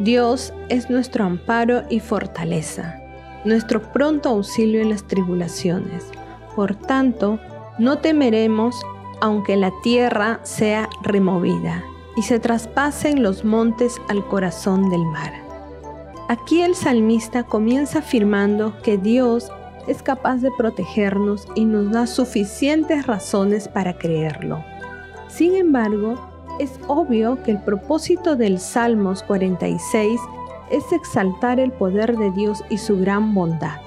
Dios es nuestro amparo y fortaleza, nuestro pronto auxilio en las tribulaciones. Por tanto, no temeremos aunque la tierra sea removida y se traspasen los montes al corazón del mar. Aquí el salmista comienza afirmando que Dios es capaz de protegernos y nos da suficientes razones para creerlo. Sin embargo, es obvio que el propósito del Salmos 46 es exaltar el poder de Dios y su gran bondad,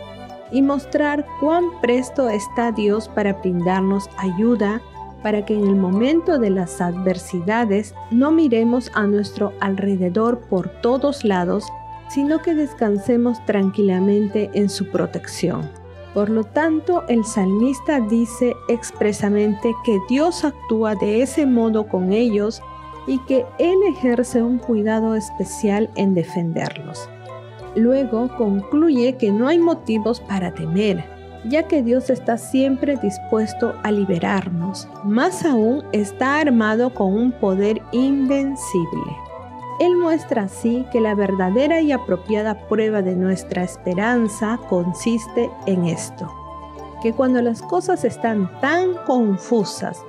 y mostrar cuán presto está Dios para brindarnos ayuda para que en el momento de las adversidades no miremos a nuestro alrededor por todos lados, sino que descansemos tranquilamente en su protección. Por lo tanto, el salmista dice expresamente que Dios actúa de ese modo con ellos y que Él ejerce un cuidado especial en defenderlos. Luego concluye que no hay motivos para temer, ya que Dios está siempre dispuesto a liberarnos. Más aún, está armado con un poder invencible. Él muestra así que la verdadera y apropiada prueba de nuestra esperanza consiste en esto, que cuando las cosas están tan confusas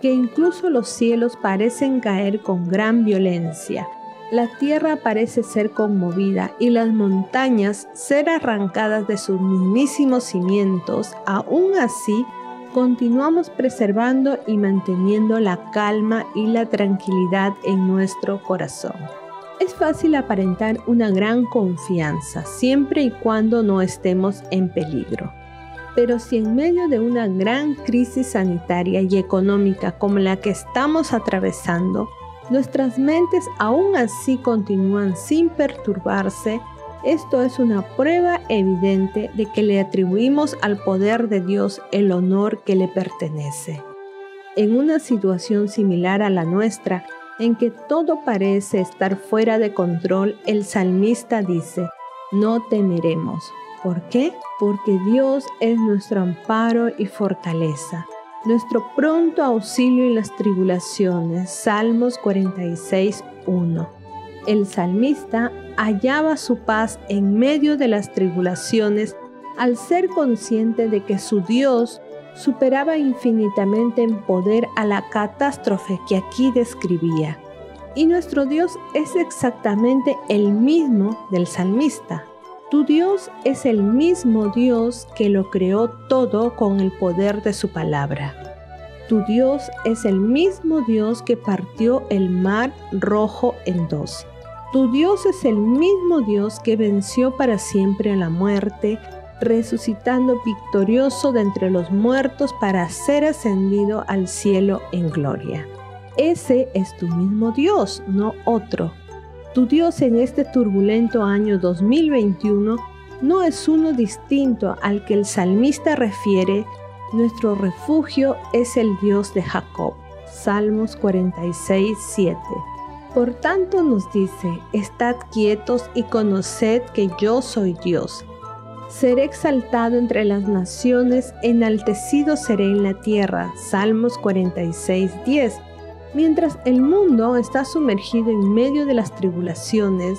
que incluso los cielos parecen caer con gran violencia, la tierra parece ser conmovida y las montañas ser arrancadas de sus mismísimos cimientos, aún así continuamos preservando y manteniendo la calma y la tranquilidad en nuestro corazón. Es fácil aparentar una gran confianza siempre y cuando no estemos en peligro. Pero si en medio de una gran crisis sanitaria y económica como la que estamos atravesando, nuestras mentes aún así continúan sin perturbarse, esto es una prueba evidente de que le atribuimos al poder de Dios el honor que le pertenece. En una situación similar a la nuestra, en que todo parece estar fuera de control, el salmista dice, no temeremos. ¿Por qué? Porque Dios es nuestro amparo y fortaleza, nuestro pronto auxilio en las tribulaciones. Salmos 46, 1. El salmista hallaba su paz en medio de las tribulaciones al ser consciente de que su Dios superaba infinitamente en poder a la catástrofe que aquí describía. Y nuestro Dios es exactamente el mismo del salmista. Tu Dios es el mismo Dios que lo creó todo con el poder de su palabra. Tu Dios es el mismo Dios que partió el mar rojo en dos. Tu Dios es el mismo Dios que venció para siempre a la muerte, resucitando victorioso de entre los muertos para ser ascendido al cielo en gloria. Ese es tu mismo Dios, no otro. Tu Dios en este turbulento año 2021 no es uno distinto al que el salmista refiere, nuestro refugio es el Dios de Jacob. Salmos 46, 7. Por tanto nos dice, estad quietos y conoced que yo soy Dios. Seré exaltado entre las naciones, enaltecido seré en la tierra. Salmos 46, 10. Mientras el mundo está sumergido en medio de las tribulaciones,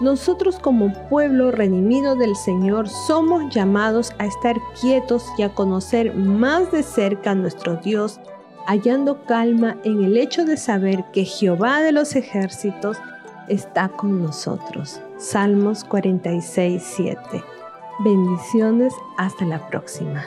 nosotros como pueblo redimido del Señor somos llamados a estar quietos y a conocer más de cerca a nuestro Dios hallando calma en el hecho de saber que Jehová de los ejércitos está con nosotros. Salmos 46, 7. Bendiciones, hasta la próxima.